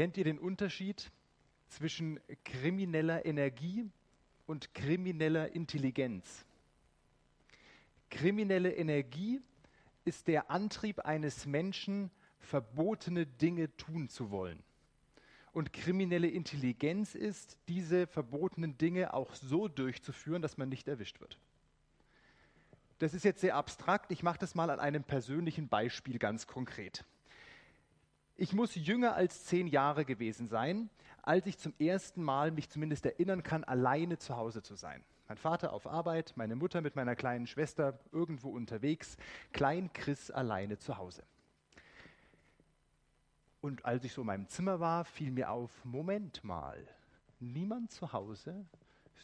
Kennt ihr den Unterschied zwischen krimineller Energie und krimineller Intelligenz? Kriminelle Energie ist der Antrieb eines Menschen, verbotene Dinge tun zu wollen. Und kriminelle Intelligenz ist, diese verbotenen Dinge auch so durchzuführen, dass man nicht erwischt wird. Das ist jetzt sehr abstrakt. Ich mache das mal an einem persönlichen Beispiel ganz konkret. Ich muss jünger als zehn Jahre gewesen sein, als ich zum ersten Mal mich zumindest erinnern kann, alleine zu Hause zu sein. Mein Vater auf Arbeit, meine Mutter mit meiner kleinen Schwester irgendwo unterwegs, Klein Chris alleine zu Hause. Und als ich so in meinem Zimmer war, fiel mir auf, Moment mal, niemand zu Hause,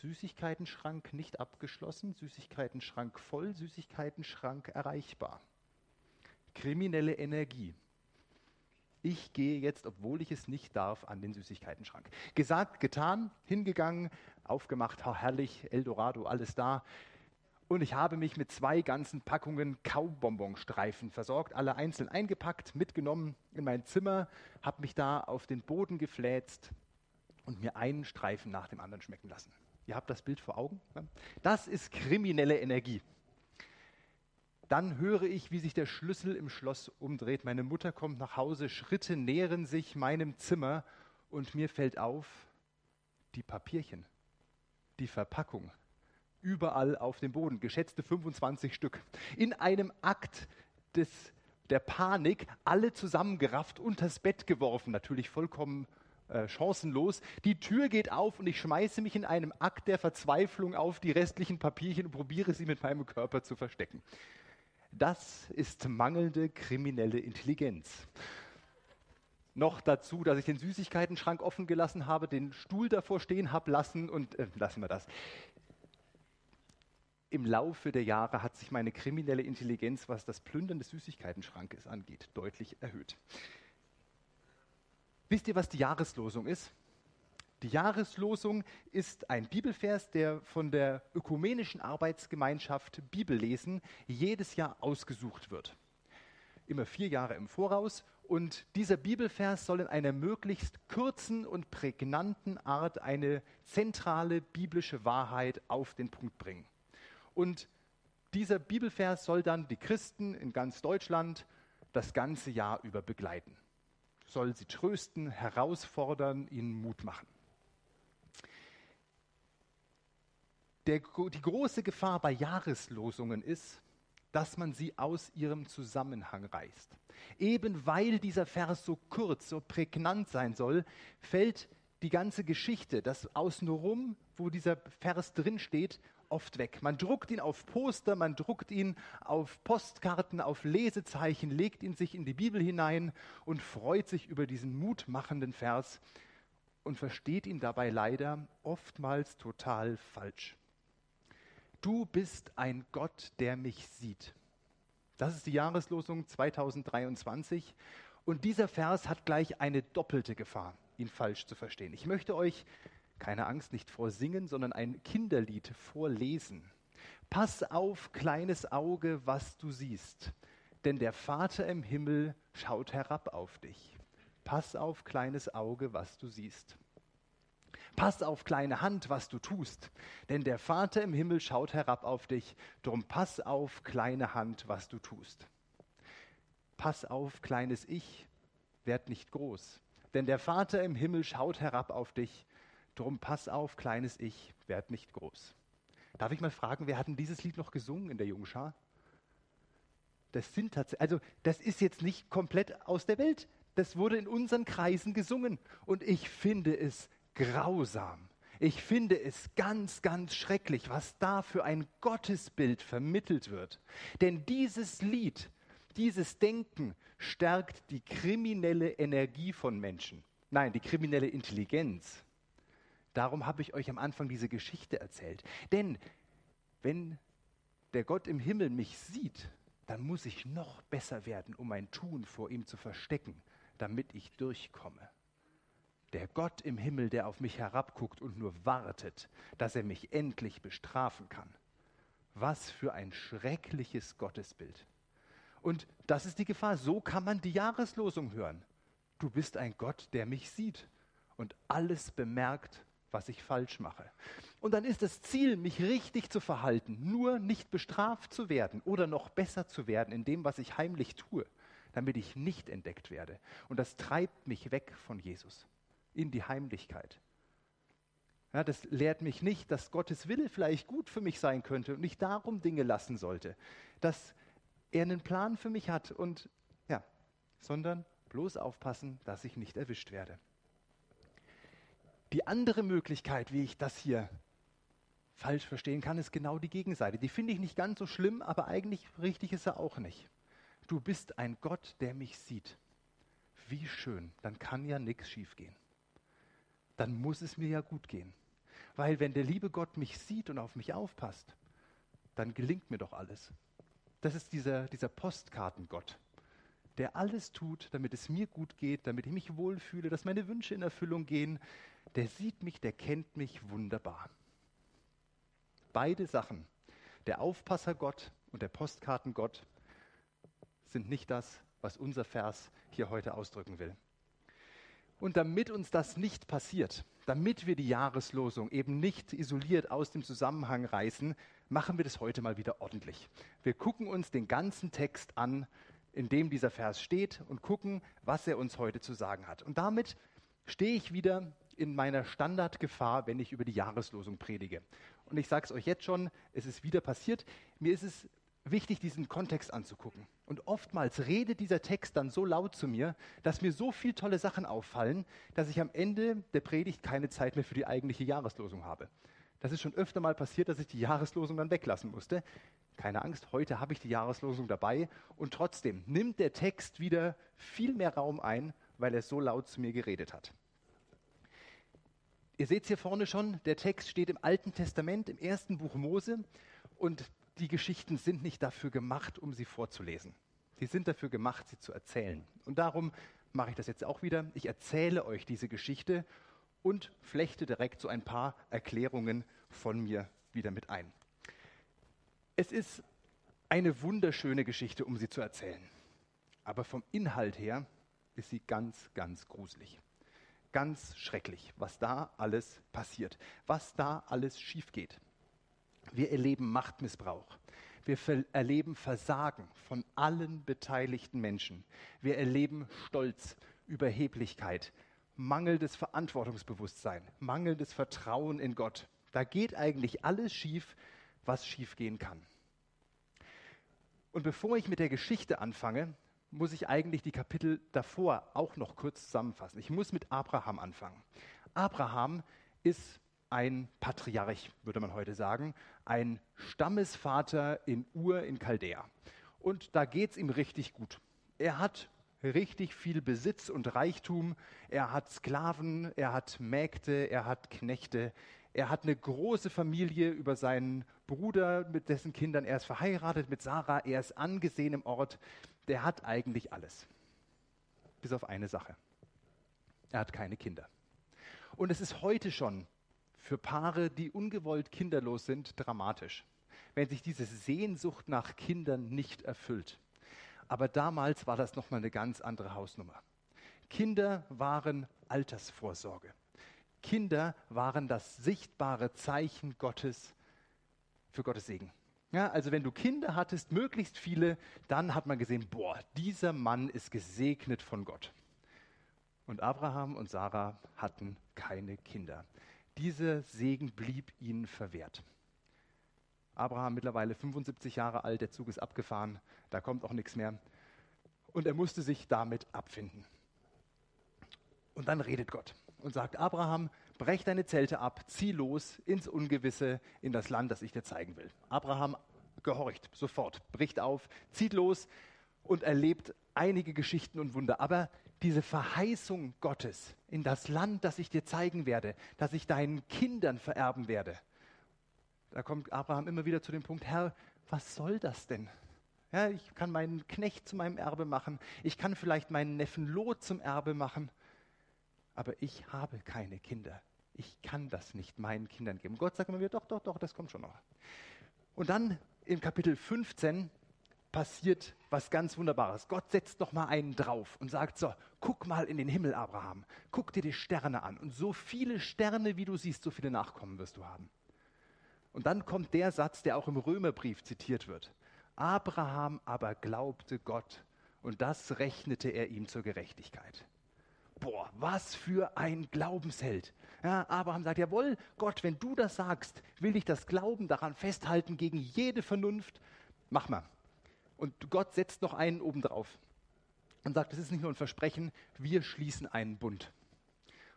Süßigkeitenschrank nicht abgeschlossen, Süßigkeitenschrank voll, Süßigkeitenschrank erreichbar. Kriminelle Energie ich gehe jetzt, obwohl ich es nicht darf, an den Süßigkeitenschrank. Gesagt, getan, hingegangen, aufgemacht, herrlich, Eldorado, alles da. Und ich habe mich mit zwei ganzen Packungen Kaubonbonstreifen versorgt, alle einzeln eingepackt, mitgenommen in mein Zimmer, habe mich da auf den Boden gefläzt und mir einen Streifen nach dem anderen schmecken lassen. Ihr habt das Bild vor Augen? Das ist kriminelle Energie. Dann höre ich, wie sich der Schlüssel im Schloss umdreht. Meine Mutter kommt nach Hause, Schritte nähern sich meinem Zimmer und mir fällt auf, die Papierchen, die Verpackung, überall auf dem Boden, geschätzte 25 Stück. In einem Akt des, der Panik, alle zusammengerafft, unters Bett geworfen, natürlich vollkommen äh, chancenlos. Die Tür geht auf und ich schmeiße mich in einem Akt der Verzweiflung auf die restlichen Papierchen und probiere sie mit meinem Körper zu verstecken. Das ist mangelnde kriminelle Intelligenz. Noch dazu, dass ich den Süßigkeitenschrank offen gelassen habe, den Stuhl davor stehen habe lassen und äh, lassen wir das. Im Laufe der Jahre hat sich meine kriminelle Intelligenz, was das Plündern des Süßigkeitenschrankes angeht, deutlich erhöht. Wisst ihr, was die Jahreslosung ist? Die Jahreslosung ist ein Bibelvers, der von der ökumenischen Arbeitsgemeinschaft Bibellesen jedes Jahr ausgesucht wird. Immer vier Jahre im Voraus. Und dieser Bibelvers soll in einer möglichst kurzen und prägnanten Art eine zentrale biblische Wahrheit auf den Punkt bringen. Und dieser Bibelvers soll dann die Christen in ganz Deutschland das ganze Jahr über begleiten. Soll sie trösten, herausfordern, ihnen Mut machen. Der, die große Gefahr bei Jahreslosungen ist, dass man sie aus ihrem Zusammenhang reißt. Eben weil dieser Vers so kurz, so prägnant sein soll, fällt die ganze Geschichte, das Außenrum, wo dieser Vers drinsteht, oft weg. Man druckt ihn auf Poster, man druckt ihn auf Postkarten, auf Lesezeichen, legt ihn sich in die Bibel hinein und freut sich über diesen mutmachenden Vers und versteht ihn dabei leider oftmals total falsch. Du bist ein Gott, der mich sieht. Das ist die Jahreslosung 2023. Und dieser Vers hat gleich eine doppelte Gefahr, ihn falsch zu verstehen. Ich möchte euch, keine Angst, nicht vorsingen, sondern ein Kinderlied vorlesen. Pass auf, kleines Auge, was du siehst, denn der Vater im Himmel schaut herab auf dich. Pass auf, kleines Auge, was du siehst. Pass auf, kleine Hand, was du tust, denn der Vater im Himmel schaut herab auf dich. Drum pass auf, kleine Hand, was du tust. Pass auf, kleines Ich, werd nicht groß, denn der Vater im Himmel schaut herab auf dich. Drum pass auf, kleines Ich, werd nicht groß. Darf ich mal fragen, wer hat denn dieses Lied noch gesungen in der Jungschar? Das sind tatsächlich, also das ist jetzt nicht komplett aus der Welt. Das wurde in unseren Kreisen gesungen und ich finde es grausam. Ich finde es ganz, ganz schrecklich, was da für ein Gottesbild vermittelt wird. Denn dieses Lied, dieses Denken stärkt die kriminelle Energie von Menschen. Nein, die kriminelle Intelligenz. Darum habe ich euch am Anfang diese Geschichte erzählt. Denn wenn der Gott im Himmel mich sieht, dann muss ich noch besser werden, um mein Tun vor ihm zu verstecken, damit ich durchkomme der Gott im Himmel, der auf mich herabguckt und nur wartet, dass er mich endlich bestrafen kann. Was für ein schreckliches Gottesbild. Und das ist die Gefahr. So kann man die Jahreslosung hören. Du bist ein Gott, der mich sieht und alles bemerkt, was ich falsch mache. Und dann ist das Ziel, mich richtig zu verhalten, nur nicht bestraft zu werden oder noch besser zu werden in dem, was ich heimlich tue, damit ich nicht entdeckt werde. Und das treibt mich weg von Jesus in die Heimlichkeit. Ja, das lehrt mich nicht, dass Gottes Wille vielleicht gut für mich sein könnte und ich darum Dinge lassen sollte, dass er einen Plan für mich hat und ja, sondern bloß aufpassen, dass ich nicht erwischt werde. Die andere Möglichkeit, wie ich das hier falsch verstehen kann, ist genau die Gegenseite. Die finde ich nicht ganz so schlimm, aber eigentlich richtig ist er auch nicht. Du bist ein Gott, der mich sieht. Wie schön, dann kann ja nichts schiefgehen. Dann muss es mir ja gut gehen. Weil wenn der liebe Gott mich sieht und auf mich aufpasst, dann gelingt mir doch alles. Das ist dieser, dieser Postkartengott, der alles tut, damit es mir gut geht, damit ich mich wohlfühle, dass meine Wünsche in Erfüllung gehen. Der sieht mich, der kennt mich wunderbar. Beide Sachen, der Aufpassergott und der Postkartengott, sind nicht das, was unser Vers hier heute ausdrücken will. Und damit uns das nicht passiert, damit wir die Jahreslosung eben nicht isoliert aus dem Zusammenhang reißen, machen wir das heute mal wieder ordentlich. Wir gucken uns den ganzen Text an, in dem dieser Vers steht und gucken, was er uns heute zu sagen hat. Und damit stehe ich wieder in meiner Standardgefahr, wenn ich über die Jahreslosung predige. Und ich sage es euch jetzt schon, es ist wieder passiert. Mir ist es wichtig, diesen Kontext anzugucken. Und oftmals redet dieser Text dann so laut zu mir, dass mir so viele tolle Sachen auffallen, dass ich am Ende der Predigt keine Zeit mehr für die eigentliche Jahreslosung habe. Das ist schon öfter mal passiert, dass ich die Jahreslosung dann weglassen musste. Keine Angst, heute habe ich die Jahreslosung dabei und trotzdem nimmt der Text wieder viel mehr Raum ein, weil er so laut zu mir geredet hat. Ihr seht es hier vorne schon, der Text steht im Alten Testament, im ersten Buch Mose und die Geschichten sind nicht dafür gemacht, um sie vorzulesen. Die sind dafür gemacht, sie zu erzählen. Und darum mache ich das jetzt auch wieder. Ich erzähle euch diese Geschichte und flechte direkt so ein paar Erklärungen von mir wieder mit ein. Es ist eine wunderschöne Geschichte, um sie zu erzählen. Aber vom Inhalt her ist sie ganz, ganz gruselig. Ganz schrecklich, was da alles passiert, was da alles schief geht. Wir erleben Machtmissbrauch. Wir erleben Versagen von allen beteiligten Menschen. Wir erleben Stolz, Überheblichkeit, mangelndes Verantwortungsbewusstsein, mangelndes Vertrauen in Gott. Da geht eigentlich alles schief, was schiefgehen kann. Und bevor ich mit der Geschichte anfange, muss ich eigentlich die Kapitel davor auch noch kurz zusammenfassen. Ich muss mit Abraham anfangen. Abraham ist ein Patriarch, würde man heute sagen, ein Stammesvater in Ur in Chaldea. Und da geht es ihm richtig gut. Er hat richtig viel Besitz und Reichtum. Er hat Sklaven, er hat Mägde, er hat Knechte. Er hat eine große Familie über seinen Bruder, mit dessen Kindern er ist verheiratet, mit Sarah. Er ist angesehen im Ort. Der hat eigentlich alles. Bis auf eine Sache. Er hat keine Kinder. Und es ist heute schon für Paare, die ungewollt kinderlos sind, dramatisch, wenn sich diese Sehnsucht nach Kindern nicht erfüllt. Aber damals war das nochmal eine ganz andere Hausnummer. Kinder waren Altersvorsorge. Kinder waren das sichtbare Zeichen Gottes für Gottes Segen. Ja, also wenn du Kinder hattest, möglichst viele, dann hat man gesehen, boah, dieser Mann ist gesegnet von Gott. Und Abraham und Sarah hatten keine Kinder. Dieser Segen blieb ihnen verwehrt. Abraham mittlerweile 75 Jahre alt, der Zug ist abgefahren, da kommt auch nichts mehr. Und er musste sich damit abfinden. Und dann redet Gott und sagt, Abraham, brech deine Zelte ab, zieh los ins Ungewisse, in das Land, das ich dir zeigen will. Abraham gehorcht sofort, bricht auf, zieht los und erlebt einige Geschichten und Wunder. Aber diese Verheißung Gottes in das Land, das ich dir zeigen werde, das ich deinen Kindern vererben werde. Da kommt Abraham immer wieder zu dem Punkt, Herr, was soll das denn? Ja, ich kann meinen Knecht zu meinem Erbe machen, ich kann vielleicht meinen Neffen Lot zum Erbe machen, aber ich habe keine Kinder. Ich kann das nicht meinen Kindern geben. Gott sagt immer wieder, doch, doch, doch, das kommt schon noch. Und dann im Kapitel 15 passiert was ganz Wunderbares. Gott setzt noch mal einen drauf und sagt so, guck mal in den Himmel, Abraham. Guck dir die Sterne an. Und so viele Sterne, wie du siehst, so viele Nachkommen wirst du haben. Und dann kommt der Satz, der auch im Römerbrief zitiert wird. Abraham aber glaubte Gott und das rechnete er ihm zur Gerechtigkeit. Boah, was für ein Glaubensheld. Ja, Abraham sagt, jawohl, Gott, wenn du das sagst, will ich das Glauben daran festhalten gegen jede Vernunft. Mach mal. Und Gott setzt noch einen obendrauf und sagt, es ist nicht nur ein Versprechen, wir schließen einen Bund.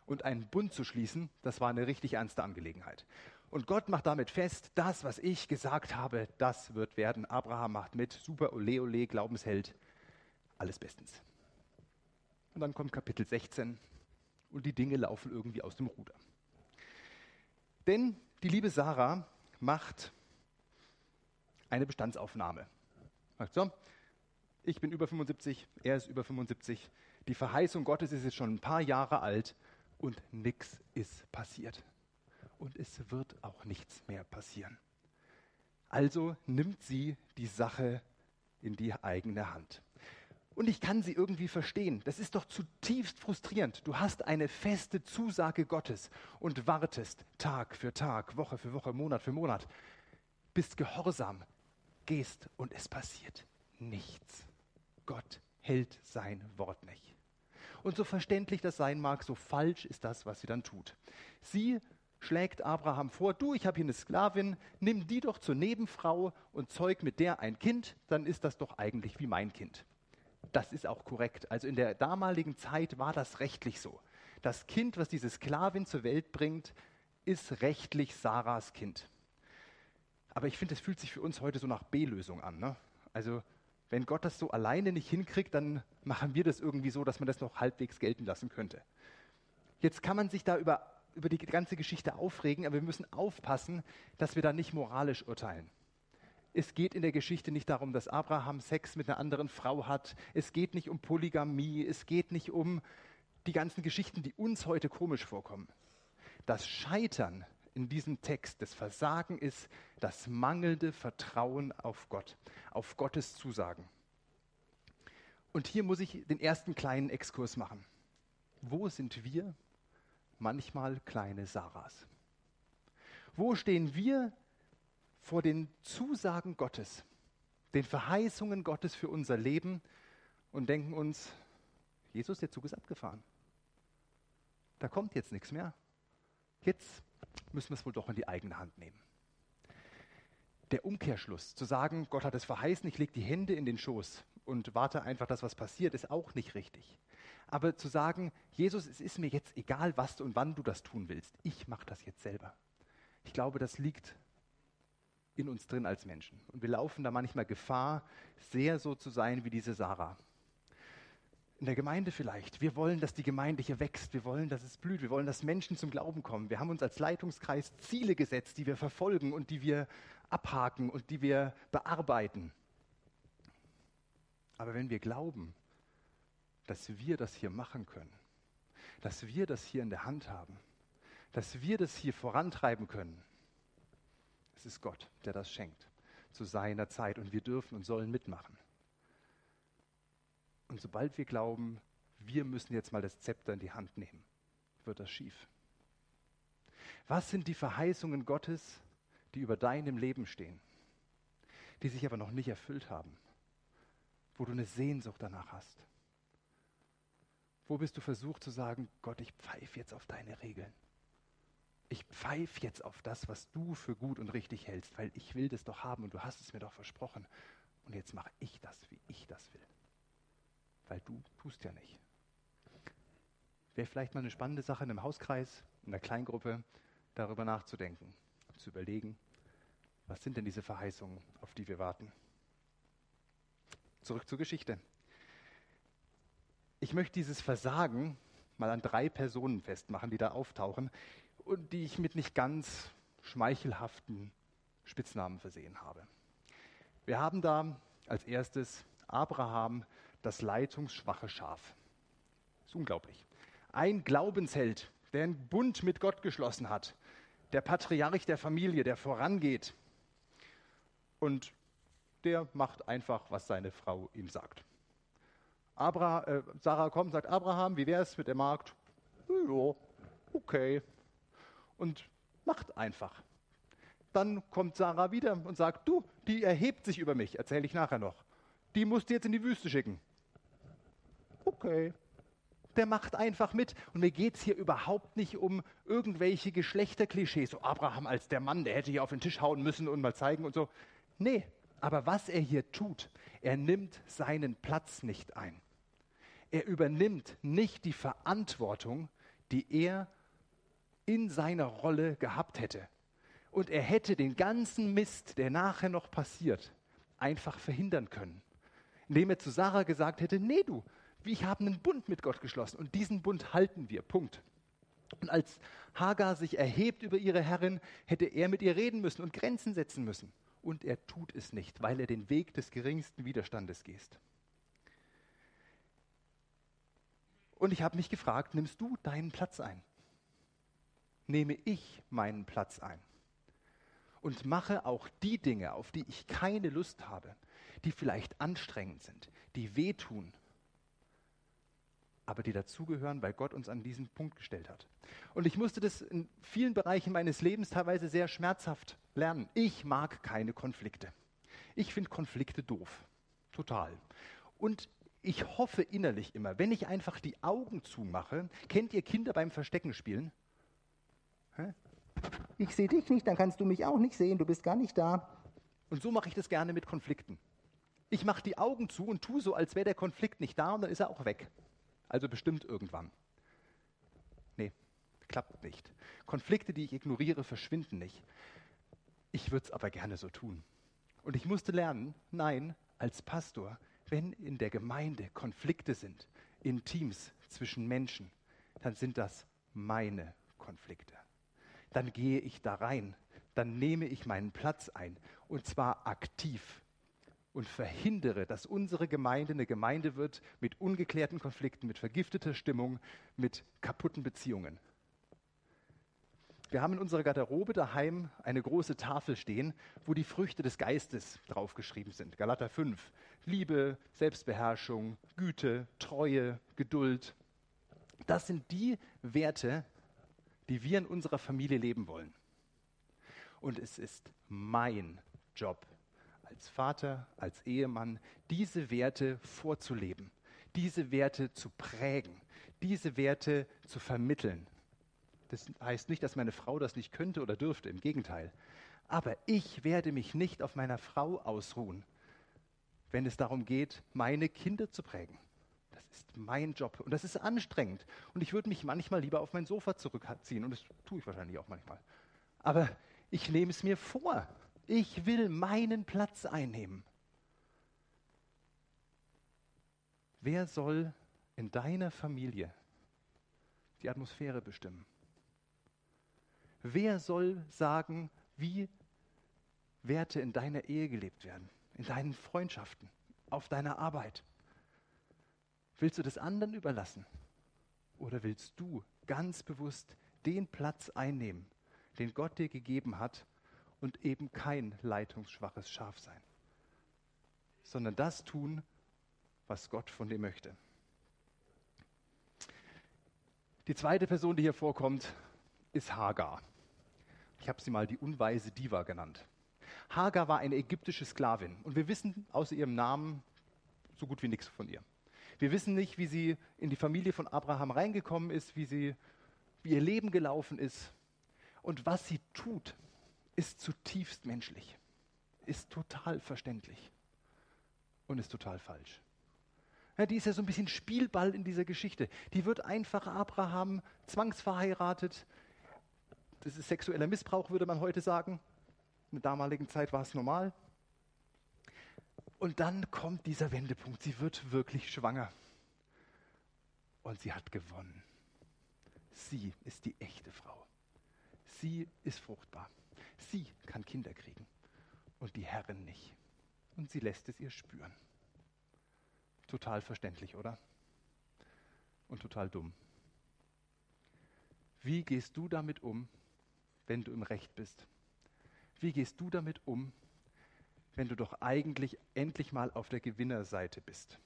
Und einen Bund zu schließen, das war eine richtig ernste Angelegenheit. Und Gott macht damit fest, das, was ich gesagt habe, das wird werden. Abraham macht mit, super, ole, ole, Glaubensheld, alles bestens. Und dann kommt Kapitel 16 und die Dinge laufen irgendwie aus dem Ruder. Denn die liebe Sarah macht eine Bestandsaufnahme. Sagt so, ich bin über 75, er ist über 75. Die Verheißung Gottes ist jetzt schon ein paar Jahre alt und nichts ist passiert. Und es wird auch nichts mehr passieren. Also nimmt sie die Sache in die eigene Hand. Und ich kann sie irgendwie verstehen. Das ist doch zutiefst frustrierend. Du hast eine feste Zusage Gottes und wartest Tag für Tag, Woche für Woche, Monat für Monat, bist gehorsam, gehst und es passiert nichts. Gott hält sein Wort nicht. Und so verständlich das sein mag, so falsch ist das, was sie dann tut. Sie schlägt Abraham vor, du, ich habe hier eine Sklavin, nimm die doch zur Nebenfrau und zeug mit der ein Kind, dann ist das doch eigentlich wie mein Kind das ist auch korrekt. Also in der damaligen Zeit war das rechtlich so. Das Kind, was diese Sklavin zur Welt bringt, ist rechtlich Sarahs Kind. Aber ich finde, es fühlt sich für uns heute so nach B-Lösung an. Ne? Also wenn Gott das so alleine nicht hinkriegt, dann machen wir das irgendwie so, dass man das noch halbwegs gelten lassen könnte. Jetzt kann man sich da über, über die ganze Geschichte aufregen, aber wir müssen aufpassen, dass wir da nicht moralisch urteilen. Es geht in der Geschichte nicht darum, dass Abraham Sex mit einer anderen Frau hat. Es geht nicht um Polygamie. Es geht nicht um die ganzen Geschichten, die uns heute komisch vorkommen. Das Scheitern in diesem Text, das Versagen ist das mangelnde Vertrauen auf Gott, auf Gottes Zusagen. Und hier muss ich den ersten kleinen Exkurs machen. Wo sind wir? Manchmal kleine Sarahs. Wo stehen wir vor den Zusagen Gottes, den Verheißungen Gottes für unser Leben und denken uns, Jesus, der Zug ist abgefahren. Da kommt jetzt nichts mehr. Jetzt müssen wir es wohl doch in die eigene Hand nehmen. Der Umkehrschluss, zu sagen, Gott hat es verheißen, ich lege die Hände in den Schoß und warte einfach, dass was passiert, ist auch nicht richtig. Aber zu sagen, Jesus, es ist mir jetzt egal, was und wann du das tun willst, ich mache das jetzt selber. Ich glaube, das liegt in uns drin als Menschen. Und wir laufen da manchmal Gefahr, sehr so zu sein wie diese Sarah. In der Gemeinde vielleicht. Wir wollen, dass die Gemeinde hier wächst. Wir wollen, dass es blüht. Wir wollen, dass Menschen zum Glauben kommen. Wir haben uns als Leitungskreis Ziele gesetzt, die wir verfolgen und die wir abhaken und die wir bearbeiten. Aber wenn wir glauben, dass wir das hier machen können, dass wir das hier in der Hand haben, dass wir das hier vorantreiben können, es ist Gott, der das schenkt zu seiner Zeit und wir dürfen und sollen mitmachen. Und sobald wir glauben, wir müssen jetzt mal das Zepter in die Hand nehmen, wird das schief. Was sind die Verheißungen Gottes, die über deinem Leben stehen, die sich aber noch nicht erfüllt haben, wo du eine Sehnsucht danach hast? Wo bist du versucht zu sagen, Gott, ich pfeife jetzt auf deine Regeln? ich pfeife jetzt auf das, was du für gut und richtig hältst, weil ich will das doch haben und du hast es mir doch versprochen. Und jetzt mache ich das, wie ich das will. Weil du tust ja nicht. Wäre vielleicht mal eine spannende Sache in einem Hauskreis, in einer Kleingruppe, darüber nachzudenken, zu überlegen, was sind denn diese Verheißungen, auf die wir warten. Zurück zur Geschichte. Ich möchte dieses Versagen mal an drei Personen festmachen, die da auftauchen, und die ich mit nicht ganz schmeichelhaften Spitznamen versehen habe. Wir haben da als erstes Abraham, das leitungsschwache Schaf. Ist unglaublich. Ein Glaubensheld, der einen Bund mit Gott geschlossen hat, der Patriarch der Familie, der vorangeht. Und der macht einfach, was seine Frau ihm sagt. Abra, äh, Sarah kommt und sagt, Abraham, wie wäre es mit der Magd? Ja, okay. Und macht einfach. Dann kommt Sarah wieder und sagt, du, die erhebt sich über mich, erzähle ich nachher noch. Die musst du jetzt in die Wüste schicken. Okay. Der macht einfach mit. Und mir geht es hier überhaupt nicht um irgendwelche Geschlechterklischees. So Abraham als der Mann, der hätte hier auf den Tisch hauen müssen und mal zeigen und so. Nee, aber was er hier tut, er nimmt seinen Platz nicht ein. Er übernimmt nicht die Verantwortung, die er in seiner Rolle gehabt hätte. Und er hätte den ganzen Mist, der nachher noch passiert, einfach verhindern können. Indem er zu Sarah gesagt hätte, nee du, wir haben einen Bund mit Gott geschlossen und diesen Bund halten wir. Punkt. Und als Hagar sich erhebt über ihre Herrin, hätte er mit ihr reden müssen und Grenzen setzen müssen. Und er tut es nicht, weil er den Weg des geringsten Widerstandes geht. Und ich habe mich gefragt, nimmst du deinen Platz ein? Nehme ich meinen Platz ein? Und mache auch die Dinge, auf die ich keine Lust habe, die vielleicht anstrengend sind, die wehtun, aber die dazugehören, weil Gott uns an diesen Punkt gestellt hat. Und ich musste das in vielen Bereichen meines Lebens teilweise sehr schmerzhaft lernen. Ich mag keine Konflikte. Ich finde Konflikte doof. Total. Und ich hoffe innerlich immer, wenn ich einfach die Augen zumache, kennt ihr Kinder beim Verstecken spielen? Hä? Ich sehe dich nicht, dann kannst du mich auch nicht sehen, du bist gar nicht da. Und so mache ich das gerne mit Konflikten. Ich mache die Augen zu und tue so, als wäre der Konflikt nicht da und dann ist er auch weg. Also bestimmt irgendwann. Nee, klappt nicht. Konflikte, die ich ignoriere, verschwinden nicht. Ich würde es aber gerne so tun. Und ich musste lernen, nein, als Pastor wenn in der Gemeinde Konflikte sind, in Teams zwischen Menschen, dann sind das meine Konflikte. Dann gehe ich da rein, dann nehme ich meinen Platz ein und zwar aktiv und verhindere, dass unsere Gemeinde eine Gemeinde wird mit ungeklärten Konflikten, mit vergifteter Stimmung, mit kaputten Beziehungen. Wir haben in unserer Garderobe daheim eine große Tafel stehen, wo die Früchte des Geistes draufgeschrieben sind. Galater 5. Liebe, Selbstbeherrschung, Güte, Treue, Geduld. Das sind die Werte, die wir in unserer Familie leben wollen. Und es ist mein Job als Vater, als Ehemann, diese Werte vorzuleben, diese Werte zu prägen, diese Werte zu vermitteln. Das heißt nicht, dass meine Frau das nicht könnte oder dürfte, im Gegenteil. Aber ich werde mich nicht auf meiner Frau ausruhen, wenn es darum geht, meine Kinder zu prägen. Das ist mein Job und das ist anstrengend. Und ich würde mich manchmal lieber auf mein Sofa zurückziehen und das tue ich wahrscheinlich auch manchmal. Aber ich nehme es mir vor. Ich will meinen Platz einnehmen. Wer soll in deiner Familie die Atmosphäre bestimmen? Wer soll sagen, wie Werte in deiner Ehe gelebt werden, in deinen Freundschaften, auf deiner Arbeit? Willst du das anderen überlassen? Oder willst du ganz bewusst den Platz einnehmen, den Gott dir gegeben hat und eben kein leitungsschwaches Schaf sein, sondern das tun, was Gott von dir möchte? Die zweite Person, die hier vorkommt, ist Hagar. Ich habe sie mal die unweise Diva genannt. Hagar war eine ägyptische Sklavin und wir wissen außer ihrem Namen so gut wie nichts von ihr. Wir wissen nicht, wie sie in die Familie von Abraham reingekommen ist, wie, sie, wie ihr Leben gelaufen ist. Und was sie tut, ist zutiefst menschlich, ist total verständlich und ist total falsch. Ja, die ist ja so ein bisschen Spielball in dieser Geschichte. Die wird einfach Abraham zwangsverheiratet, das ist sexueller Missbrauch, würde man heute sagen. In der damaligen Zeit war es normal. Und dann kommt dieser Wendepunkt. Sie wird wirklich schwanger. Und sie hat gewonnen. Sie ist die echte Frau. Sie ist fruchtbar. Sie kann Kinder kriegen. Und die Herrin nicht. Und sie lässt es ihr spüren. Total verständlich, oder? Und total dumm. Wie gehst du damit um, wenn du im Recht bist? Wie gehst du damit um, wenn du doch eigentlich endlich mal auf der Gewinnerseite bist.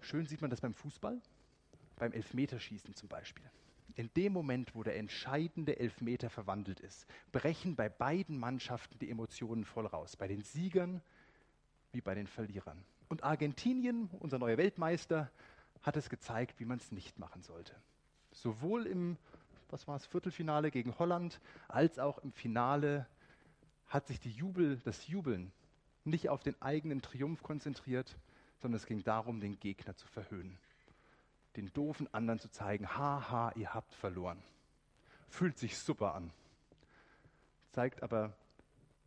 Schön sieht man das beim Fußball, beim Elfmeterschießen zum Beispiel. In dem Moment, wo der entscheidende Elfmeter verwandelt ist, brechen bei beiden Mannschaften die Emotionen voll raus. Bei den Siegern wie bei den Verlierern. Und Argentinien, unser neuer Weltmeister, hat es gezeigt, wie man es nicht machen sollte. Sowohl im, was war Viertelfinale gegen Holland, als auch im Finale hat sich Jubel, das Jubeln nicht auf den eigenen Triumph konzentriert, sondern es ging darum, den Gegner zu verhöhnen. Den doofen anderen zu zeigen, haha, ihr habt verloren. Fühlt sich super an. Zeigt aber,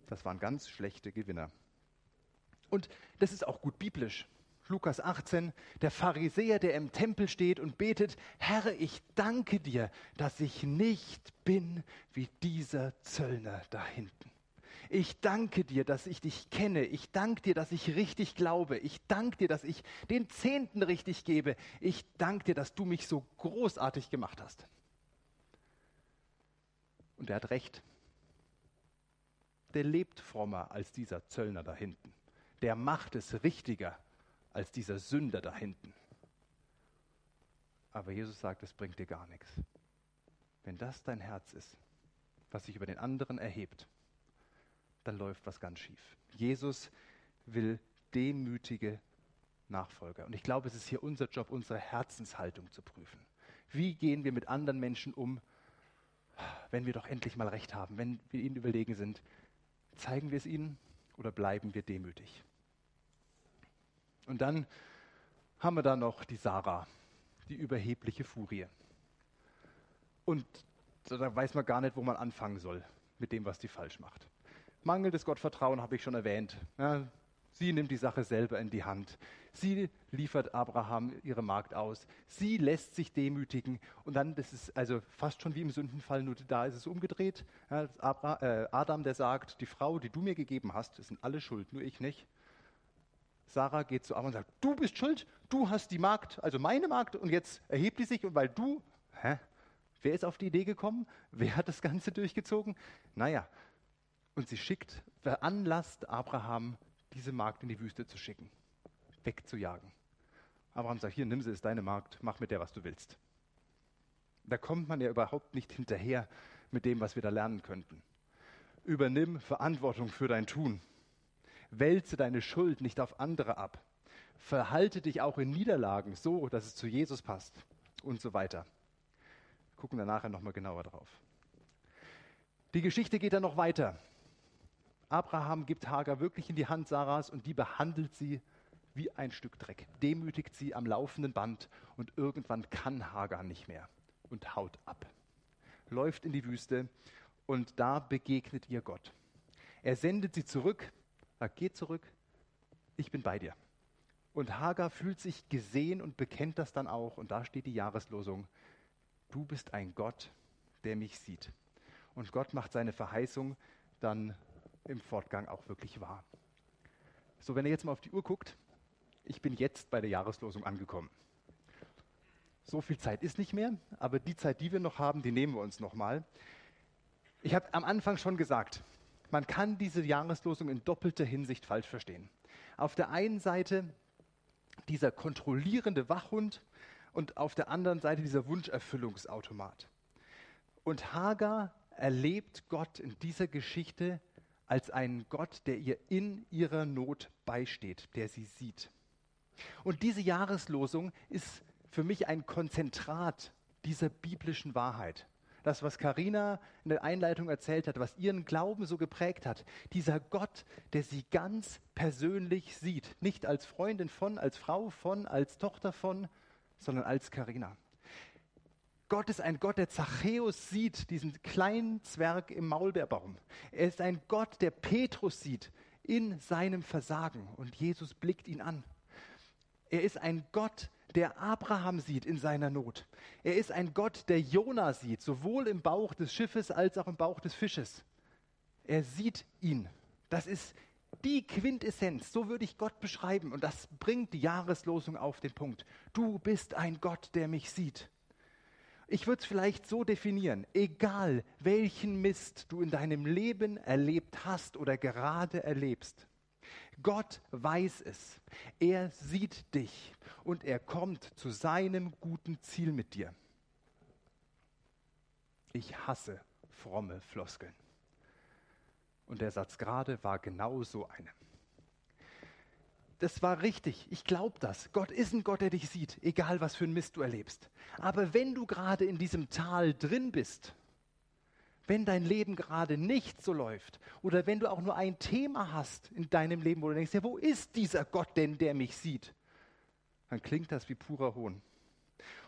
das waren ganz schlechte Gewinner. Und das ist auch gut biblisch. Lukas 18, der Pharisäer, der im Tempel steht und betet, Herr, ich danke dir, dass ich nicht bin wie dieser Zöllner da hinten. Ich danke dir, dass ich dich kenne. Ich danke dir, dass ich richtig glaube. Ich danke dir, dass ich den Zehnten richtig gebe. Ich danke dir, dass du mich so großartig gemacht hast. Und er hat recht. Der lebt frommer als dieser Zöllner da hinten. Der macht es richtiger als dieser Sünder da hinten. Aber Jesus sagt, es bringt dir gar nichts. Wenn das dein Herz ist, was sich über den anderen erhebt, dann läuft was ganz schief. Jesus will demütige Nachfolger. Und ich glaube, es ist hier unser Job, unsere Herzenshaltung zu prüfen. Wie gehen wir mit anderen Menschen um, wenn wir doch endlich mal recht haben, wenn wir ihnen überlegen sind? Zeigen wir es ihnen oder bleiben wir demütig? Und dann haben wir da noch die Sarah, die überhebliche Furie. Und da weiß man gar nicht, wo man anfangen soll mit dem, was die falsch macht. Mangelndes Gottvertrauen habe ich schon erwähnt. Ja, sie nimmt die Sache selber in die Hand. Sie liefert Abraham ihre Magd aus. Sie lässt sich demütigen. Und dann, das ist also fast schon wie im Sündenfall, nur da ist es umgedreht. Ja, äh, Adam, der sagt, die Frau, die du mir gegeben hast, das sind alle schuld, nur ich nicht. Sarah geht zu Abraham und sagt, du bist schuld, du hast die Magd, also meine Magd, und jetzt erhebt die sich, und weil du, hä? Wer ist auf die Idee gekommen? Wer hat das Ganze durchgezogen? Naja, und sie schickt, veranlasst Abraham, diese Magd in die Wüste zu schicken, wegzujagen. Abraham sagt, hier, nimm sie, ist deine Magd, mach mit der, was du willst. Da kommt man ja überhaupt nicht hinterher mit dem, was wir da lernen könnten. Übernimm Verantwortung für dein Tun. Wälze deine Schuld nicht auf andere ab. Verhalte dich auch in Niederlagen so, dass es zu Jesus passt und so weiter. Wir gucken da nachher nochmal genauer drauf. Die Geschichte geht dann noch weiter. Abraham gibt Hagar wirklich in die Hand Sarahs und die behandelt sie wie ein Stück Dreck, demütigt sie am laufenden Band und irgendwann kann Hagar nicht mehr und haut ab. Läuft in die Wüste und da begegnet ihr Gott. Er sendet sie zurück, sagt, geh zurück, ich bin bei dir. Und Hagar fühlt sich gesehen und bekennt das dann auch. Und da steht die Jahreslosung, du bist ein Gott, der mich sieht. Und Gott macht seine Verheißung dann im Fortgang auch wirklich wahr. So, wenn ihr jetzt mal auf die Uhr guckt, ich bin jetzt bei der Jahreslosung angekommen. So viel Zeit ist nicht mehr, aber die Zeit, die wir noch haben, die nehmen wir uns nochmal. Ich habe am Anfang schon gesagt, man kann diese Jahreslosung in doppelter Hinsicht falsch verstehen. Auf der einen Seite dieser kontrollierende Wachhund und auf der anderen Seite dieser Wunscherfüllungsautomat. Und Hagar erlebt Gott in dieser Geschichte als einen Gott, der ihr in ihrer Not beisteht, der sie sieht. Und diese Jahreslosung ist für mich ein Konzentrat dieser biblischen Wahrheit. Das, was Karina in der Einleitung erzählt hat, was ihren Glauben so geprägt hat. Dieser Gott, der sie ganz persönlich sieht. Nicht als Freundin von, als Frau von, als Tochter von, sondern als Karina. Gott ist ein Gott, der Zachäus sieht, diesen kleinen Zwerg im Maulbeerbaum. Er ist ein Gott, der Petrus sieht in seinem Versagen und Jesus blickt ihn an. Er ist ein Gott, der Abraham sieht in seiner Not. Er ist ein Gott, der Jona sieht, sowohl im Bauch des Schiffes als auch im Bauch des Fisches. Er sieht ihn. Das ist die Quintessenz, so würde ich Gott beschreiben. Und das bringt die Jahreslosung auf den Punkt. Du bist ein Gott, der mich sieht. Ich würde es vielleicht so definieren, egal welchen Mist du in deinem Leben erlebt hast oder gerade erlebst, Gott weiß es. Er sieht dich und er kommt zu seinem guten Ziel mit dir. Ich hasse fromme Floskeln. Und der Satz gerade war genau so eine das war richtig. Ich glaube das. Gott ist ein Gott, der dich sieht, egal was für ein Mist du erlebst. Aber wenn du gerade in diesem Tal drin bist, wenn dein Leben gerade nicht so läuft oder wenn du auch nur ein Thema hast in deinem Leben, wo du denkst, ja, wo ist dieser Gott denn, der mich sieht? Dann klingt das wie purer Hohn.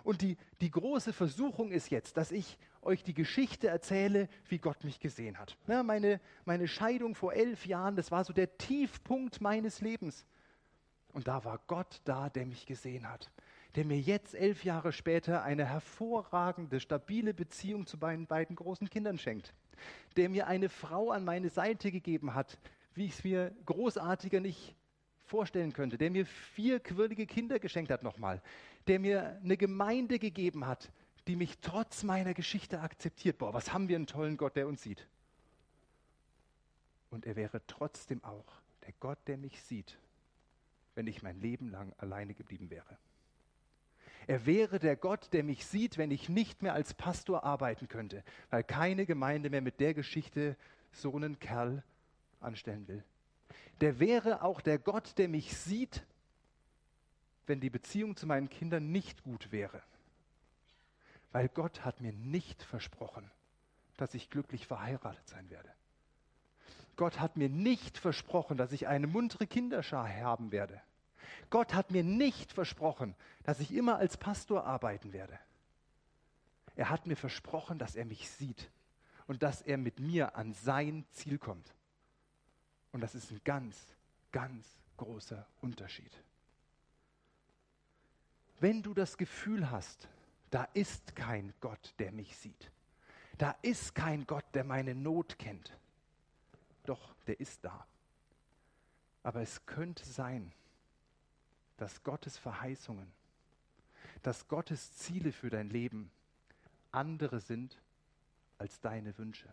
Und die, die große Versuchung ist jetzt, dass ich euch die Geschichte erzähle, wie Gott mich gesehen hat. Ja, meine, meine Scheidung vor elf Jahren, das war so der Tiefpunkt meines Lebens. Und da war Gott da, der mich gesehen hat, der mir jetzt elf Jahre später eine hervorragende, stabile Beziehung zu meinen beiden großen Kindern schenkt, der mir eine Frau an meine Seite gegeben hat, wie ich es mir großartiger nicht vorstellen könnte, der mir vier quirlige Kinder geschenkt hat nochmal, der mir eine Gemeinde gegeben hat, die mich trotz meiner Geschichte akzeptiert. Boah, was haben wir einen tollen Gott, der uns sieht. Und er wäre trotzdem auch der Gott, der mich sieht wenn ich mein Leben lang alleine geblieben wäre. Er wäre der Gott, der mich sieht, wenn ich nicht mehr als Pastor arbeiten könnte, weil keine Gemeinde mehr mit der Geschichte so einen Kerl anstellen will. Der wäre auch der Gott, der mich sieht, wenn die Beziehung zu meinen Kindern nicht gut wäre. Weil Gott hat mir nicht versprochen, dass ich glücklich verheiratet sein werde. Gott hat mir nicht versprochen, dass ich eine muntere Kinderschar haben werde. Gott hat mir nicht versprochen, dass ich immer als Pastor arbeiten werde. Er hat mir versprochen, dass er mich sieht und dass er mit mir an sein Ziel kommt. Und das ist ein ganz, ganz großer Unterschied. Wenn du das Gefühl hast, da ist kein Gott, der mich sieht, da ist kein Gott, der meine Not kennt, doch, der ist da. Aber es könnte sein, dass Gottes Verheißungen, dass Gottes Ziele für dein Leben andere sind als deine Wünsche.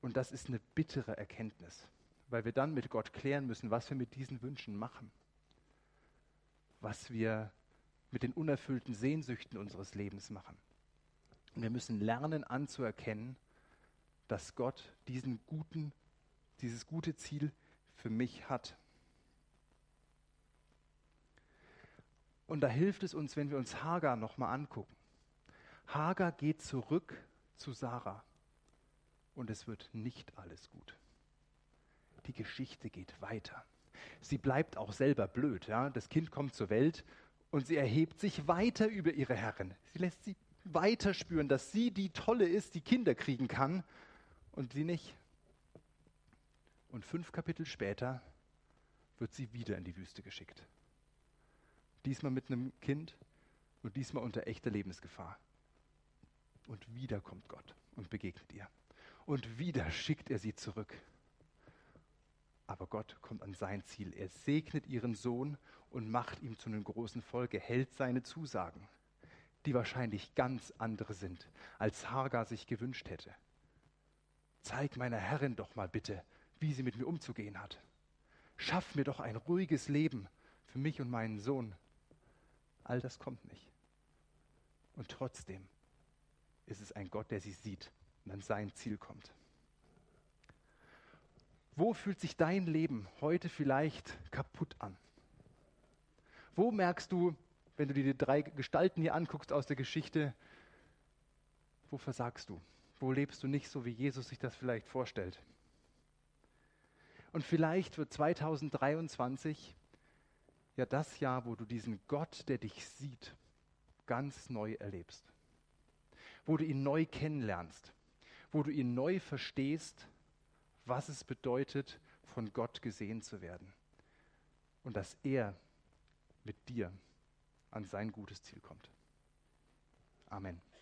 Und das ist eine bittere Erkenntnis, weil wir dann mit Gott klären müssen, was wir mit diesen Wünschen machen, was wir mit den unerfüllten Sehnsüchten unseres Lebens machen. Und wir müssen lernen anzuerkennen, dass Gott diesen guten, dieses gute Ziel für mich hat. Und da hilft es uns, wenn wir uns Hagar nochmal angucken. Hagar geht zurück zu Sarah und es wird nicht alles gut. Die Geschichte geht weiter. Sie bleibt auch selber blöd. Ja? Das Kind kommt zur Welt und sie erhebt sich weiter über ihre Herren. Sie lässt sie weiter spüren, dass sie die Tolle ist, die Kinder kriegen kann und sie nicht. Und fünf Kapitel später wird sie wieder in die Wüste geschickt. Diesmal mit einem Kind und diesmal unter echter Lebensgefahr. Und wieder kommt Gott und begegnet ihr. Und wieder schickt er sie zurück. Aber Gott kommt an sein Ziel. Er segnet ihren Sohn und macht ihm zu einem großen Volk. Hält seine Zusagen, die wahrscheinlich ganz andere sind, als Hagar sich gewünscht hätte. Zeig meiner Herrin doch mal bitte, wie sie mit mir umzugehen hat. Schaff mir doch ein ruhiges Leben für mich und meinen Sohn. All das kommt nicht. Und trotzdem ist es ein Gott, der sie sieht und an sein Ziel kommt. Wo fühlt sich dein Leben heute vielleicht kaputt an? Wo merkst du, wenn du dir die drei Gestalten hier anguckst aus der Geschichte, wo versagst du? Wo lebst du nicht so, wie Jesus sich das vielleicht vorstellt? Und vielleicht wird 2023 ja das Jahr, wo du diesen Gott, der dich sieht, ganz neu erlebst. Wo du ihn neu kennenlernst. Wo du ihn neu verstehst, was es bedeutet, von Gott gesehen zu werden. Und dass er mit dir an sein gutes Ziel kommt. Amen.